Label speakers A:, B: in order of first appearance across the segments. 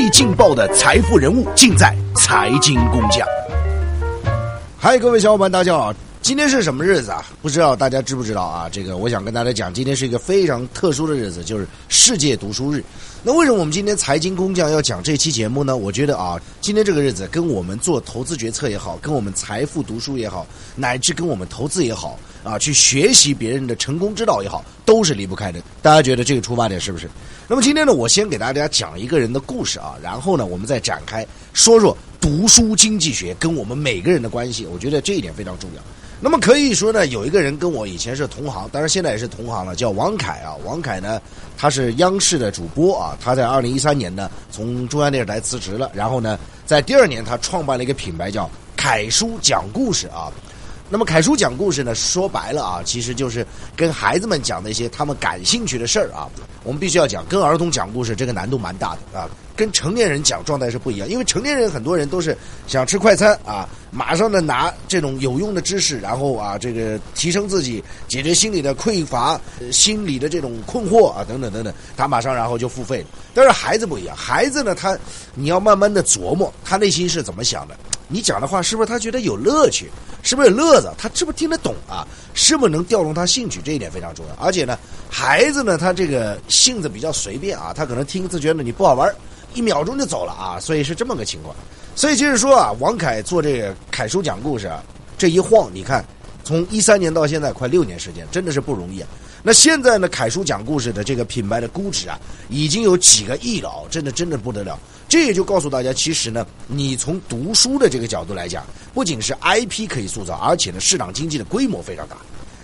A: 最劲爆的财富人物尽在财经工匠。嗨，各位小伙伴，大家好！今天是什么日子啊？不知道大家知不知道啊？这个我想跟大家讲，今天是一个非常特殊的日子，就是世界读书日。那为什么我们今天财经工匠要讲这期节目呢？我觉得啊，今天这个日子跟我们做投资决策也好，跟我们财富读书也好，乃至跟我们投资也好啊，去学习别人的成功之道也好，都是离不开的。大家觉得这个出发点是不是？那么今天呢，我先给大家讲一个人的故事啊，然后呢，我们再展开说说读书经济学跟我们每个人的关系。我觉得这一点非常重要。那么可以说呢，有一个人跟我以前是同行，当然现在也是同行了，叫王凯啊。王凯呢，他是央视的主播啊。他在二零一三年呢，从中央电视台辞职了，然后呢，在第二年他创办了一个品牌叫凯叔讲故事啊。那么凯叔讲故事呢，说白了啊，其实就是跟孩子们讲那些他们感兴趣的事儿啊。我们必须要讲，跟儿童讲故事这个难度蛮大的啊。跟成年人讲状态是不一样，因为成年人很多人都是想吃快餐啊，马上呢拿这种有用的知识，然后啊这个提升自己，解决心理的匮乏、心理的这种困惑啊等等等等，他马上然后就付费了。但是孩子不一样，孩子呢他你要慢慢的琢磨他内心是怎么想的，你讲的话是不是他觉得有乐趣，是不是有乐子，他是不是听得懂啊，是不是能调动他兴趣，这一点非常重要。而且呢，孩子呢他这个性子比较随便啊，他可能听一次觉得你不好玩。一秒钟就走了啊，所以是这么个情况。所以就是说啊，王凯做这个凯叔讲故事啊，这一晃，你看，从一三年到现在快六年时间，真的是不容易啊。那现在呢，凯叔讲故事的这个品牌的估值啊，已经有几个亿了，真的真的不得了。这也就告诉大家，其实呢，你从读书的这个角度来讲，不仅是 IP 可以塑造，而且呢，市场经济的规模非常大。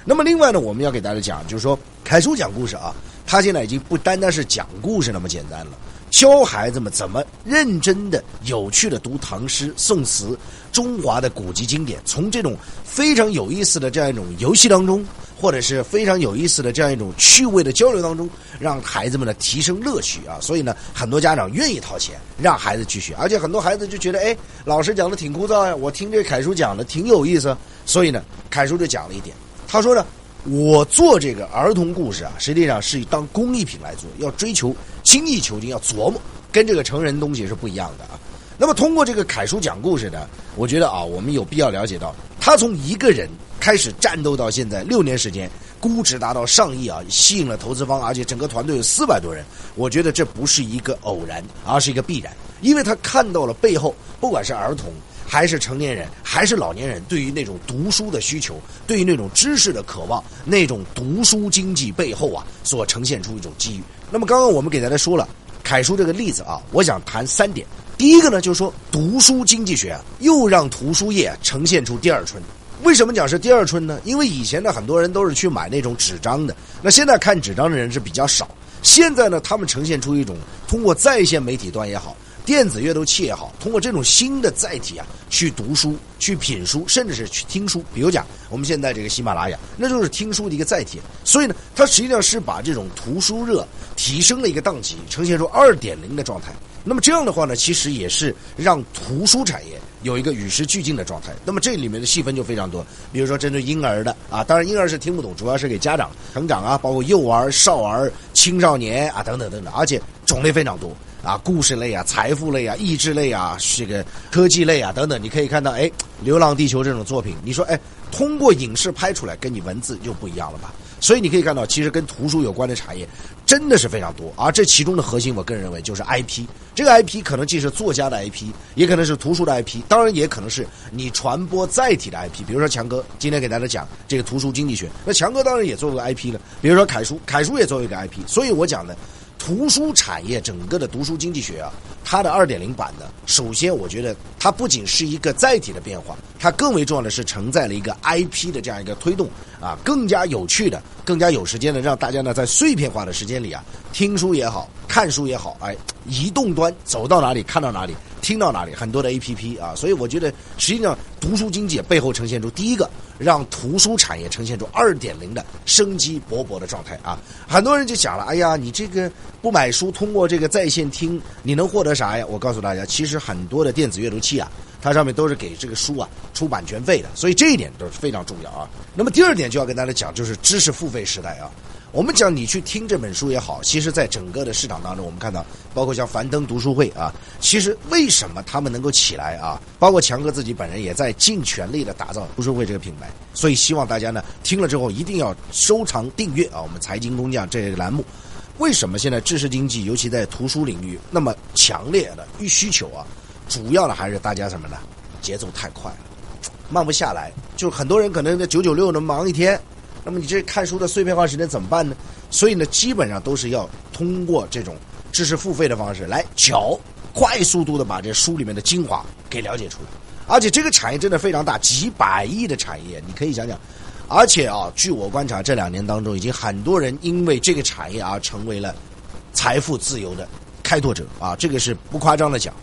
A: 那么另外呢，我们要给大家讲，就是说凯叔讲故事啊，他现在已经不单单是讲故事那么简单了。教孩子们怎么认真的、有趣的读唐诗、宋词、中华的古籍经典，从这种非常有意思的这样一种游戏当中，或者是非常有意思的这样一种趣味的交流当中，让孩子们呢提升乐趣啊！所以呢，很多家长愿意掏钱让孩子去学，而且很多孩子就觉得，哎，老师讲的挺枯燥呀，我听这凯叔讲的挺有意思，所以呢，凯叔就讲了一点，他说呢。我做这个儿童故事啊，实际上是当工艺品来做，要追求精益求精，要琢磨，跟这个成人东西是不一样的啊。那么通过这个凯叔讲故事呢，我觉得啊，我们有必要了解到，他从一个人开始战斗到现在六年时间，估值达到上亿啊，吸引了投资方，而且整个团队有四百多人。我觉得这不是一个偶然，而是一个必然，因为他看到了背后，不管是儿童。还是成年人，还是老年人，对于那种读书的需求，对于那种知识的渴望，那种读书经济背后啊，所呈现出一种机遇。那么刚刚我们给大家说了凯叔这个例子啊，我想谈三点。第一个呢，就是说读书经济学啊，又让图书业呈现出第二春。为什么讲是第二春呢？因为以前呢，很多人都是去买那种纸张的，那现在看纸张的人是比较少。现在呢，他们呈现出一种通过在线媒体端也好。电子阅读器也好，通过这种新的载体啊，去读书、去品书，甚至是去听书。比如讲，我们现在这个喜马拉雅，那就是听书的一个载体。所以呢，它实际上是把这种图书热提升了一个档级，呈现出二点零的状态。那么这样的话呢，其实也是让图书产业有一个与时俱进的状态。那么这里面的细分就非常多，比如说针对婴儿的啊，当然婴儿是听不懂，主要是给家长成长啊，包括幼儿、少儿、青少年啊等等等等，而且种类非常多。啊，故事类啊，财富类啊，益智类啊，这个科技类啊等等，你可以看到，哎，《流浪地球》这种作品，你说，哎，通过影视拍出来，跟你文字就不一样了吧？所以你可以看到，其实跟图书有关的产业真的是非常多。而这其中的核心，我个人认为就是 IP。这个 IP 可能既是作家的 IP，也可能是图书的 IP，当然也可能是你传播载体的 IP。比如说强哥今天给大家讲这个图书经济学，那强哥当然也作为 IP 了。比如说凯叔，凯叔也作为一个 IP。所以我讲的。图书产业整个的读书经济学啊，它的二点零版呢，首先我觉得它不仅是一个载体的变化，它更为重要的是承载了一个 IP 的这样一个推动啊，更加有趣的、更加有时间的，让大家呢在碎片化的时间里啊，听书也好看书也好，哎，移动端走到哪里看到哪里。听到哪里很多的 A P P 啊，所以我觉得实际上读书经济背后呈现出第一个让图书产业呈现出二点零的生机勃勃的状态啊。很多人就想了，哎呀，你这个不买书，通过这个在线听，你能获得啥呀？我告诉大家，其实很多的电子阅读器啊，它上面都是给这个书啊出版权费的，所以这一点都是非常重要啊。那么第二点就要跟大家讲，就是知识付费时代啊。我们讲你去听这本书也好，其实在整个的市场当中，我们看到，包括像樊登读书会啊，其实为什么他们能够起来啊？包括强哥自己本人也在尽全力的打造读书会这个品牌，所以希望大家呢听了之后一定要收藏订阅啊，我们财经工匠这个栏目。为什么现在知识经济，尤其在图书领域那么强烈的需求啊？主要的还是大家什么呢？节奏太快了，慢不下来。就很多人可能在九九六能忙一天。那么你这看书的碎片化时间怎么办呢？所以呢，基本上都是要通过这种知识付费的方式来缴，快速度的把这书里面的精华给了解出来。而且这个产业真的非常大，几百亿的产业，你可以想想。而且啊，据我观察，这两年当中，已经很多人因为这个产业而成为了财富自由的开拓者啊，这个是不夸张的讲。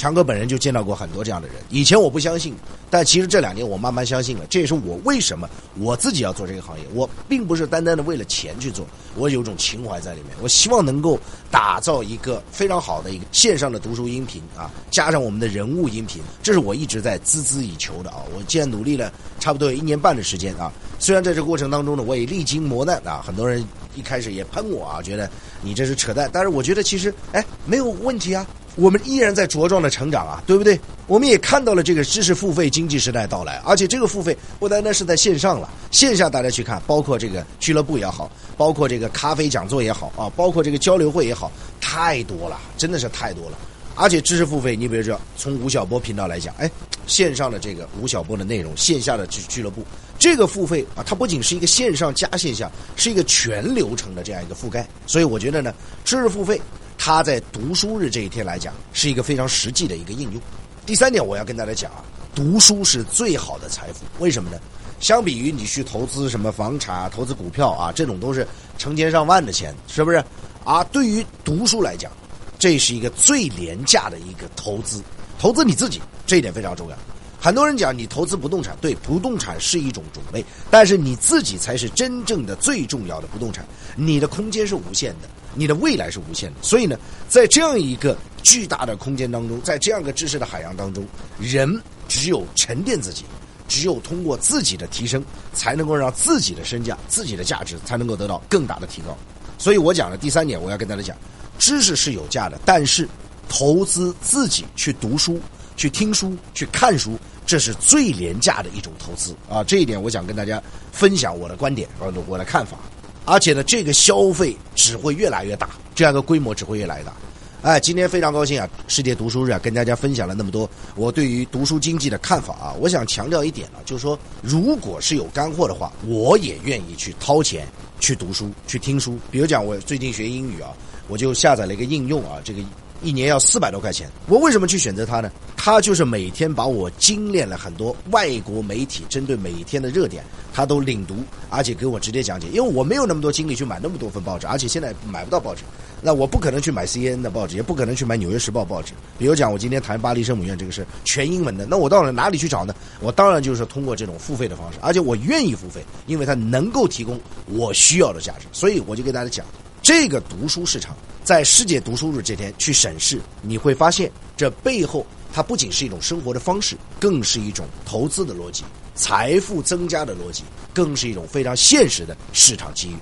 A: 强哥本人就见到过很多这样的人，以前我不相信，但其实这两年我慢慢相信了。这也是我为什么我自己要做这个行业。我并不是单单的为了钱去做，我有种情怀在里面。我希望能够打造一个非常好的一个线上的读书音频啊，加上我们的人物音频，这是我一直在孜孜以求的啊。我既然努力了差不多有一年半的时间啊，虽然在这过程当中呢，我也历经磨难啊，很多人一开始也喷我啊，觉得你这是扯淡，但是我觉得其实哎没有问题啊。我们依然在茁壮的成长啊，对不对？我们也看到了这个知识付费经济时代到来，而且这个付费不单单是在线上了，线下大家去看，包括这个俱乐部也好，包括这个咖啡讲座也好啊，包括这个交流会也好，太多了，真的是太多了。而且知识付费，你比如说从吴晓波频道来讲，哎，线上的这个吴晓波的内容，线下的俱俱乐部，这个付费啊，它不仅是一个线上加线下，是一个全流程的这样一个覆盖。所以我觉得呢，知识付费。它在读书日这一天来讲，是一个非常实际的一个应用。第三点，我要跟大家讲啊，读书是最好的财富。为什么呢？相比于你去投资什么房产、投资股票啊，这种都是成千上万的钱，是不是？啊，对于读书来讲，这是一个最廉价的一个投资。投资你自己，这一点非常重要。很多人讲你投资不动产，对，不动产是一种种类，但是你自己才是真正的最重要的不动产。你的空间是无限的。你的未来是无限的，所以呢，在这样一个巨大的空间当中，在这样一个知识的海洋当中，人只有沉淀自己，只有通过自己的提升，才能够让自己的身价、自己的价值才能够得到更大的提高。所以我讲的第三点，我要跟大家讲，知识是有价的，但是投资自己去读书、去听书、去看书，这是最廉价的一种投资啊！这一点，我想跟大家分享我的观点和我的看法。而且呢，这个消费只会越来越大，这样的规模只会越来越大。哎，今天非常高兴啊，世界读书日啊，跟大家分享了那么多我对于读书经济的看法啊。我想强调一点呢，就是说，如果是有干货的话，我也愿意去掏钱去读书、去听书。比如讲，我最近学英语啊，我就下载了一个应用啊，这个。一年要四百多块钱，我为什么去选择它呢？它就是每天把我精炼了很多外国媒体针对每天的热点，它都领读，而且给我直接讲解。因为我没有那么多精力去买那么多份报纸，而且现在买不到报纸，那我不可能去买 C N 的报纸，也不可能去买纽约时报报纸。比如讲，我今天谈巴黎圣母院这个事全英文的，那我到了哪里去找呢？我当然就是通过这种付费的方式，而且我愿意付费，因为它能够提供我需要的价值，所以我就给大家讲。这个读书市场在世界读书日这天去审视，你会发现这背后它不仅是一种生活的方式，更是一种投资的逻辑、财富增加的逻辑，更是一种非常现实的市场机遇。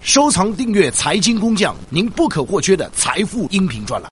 A: 收藏订阅财经工匠，您不可或缺的财富音频专栏。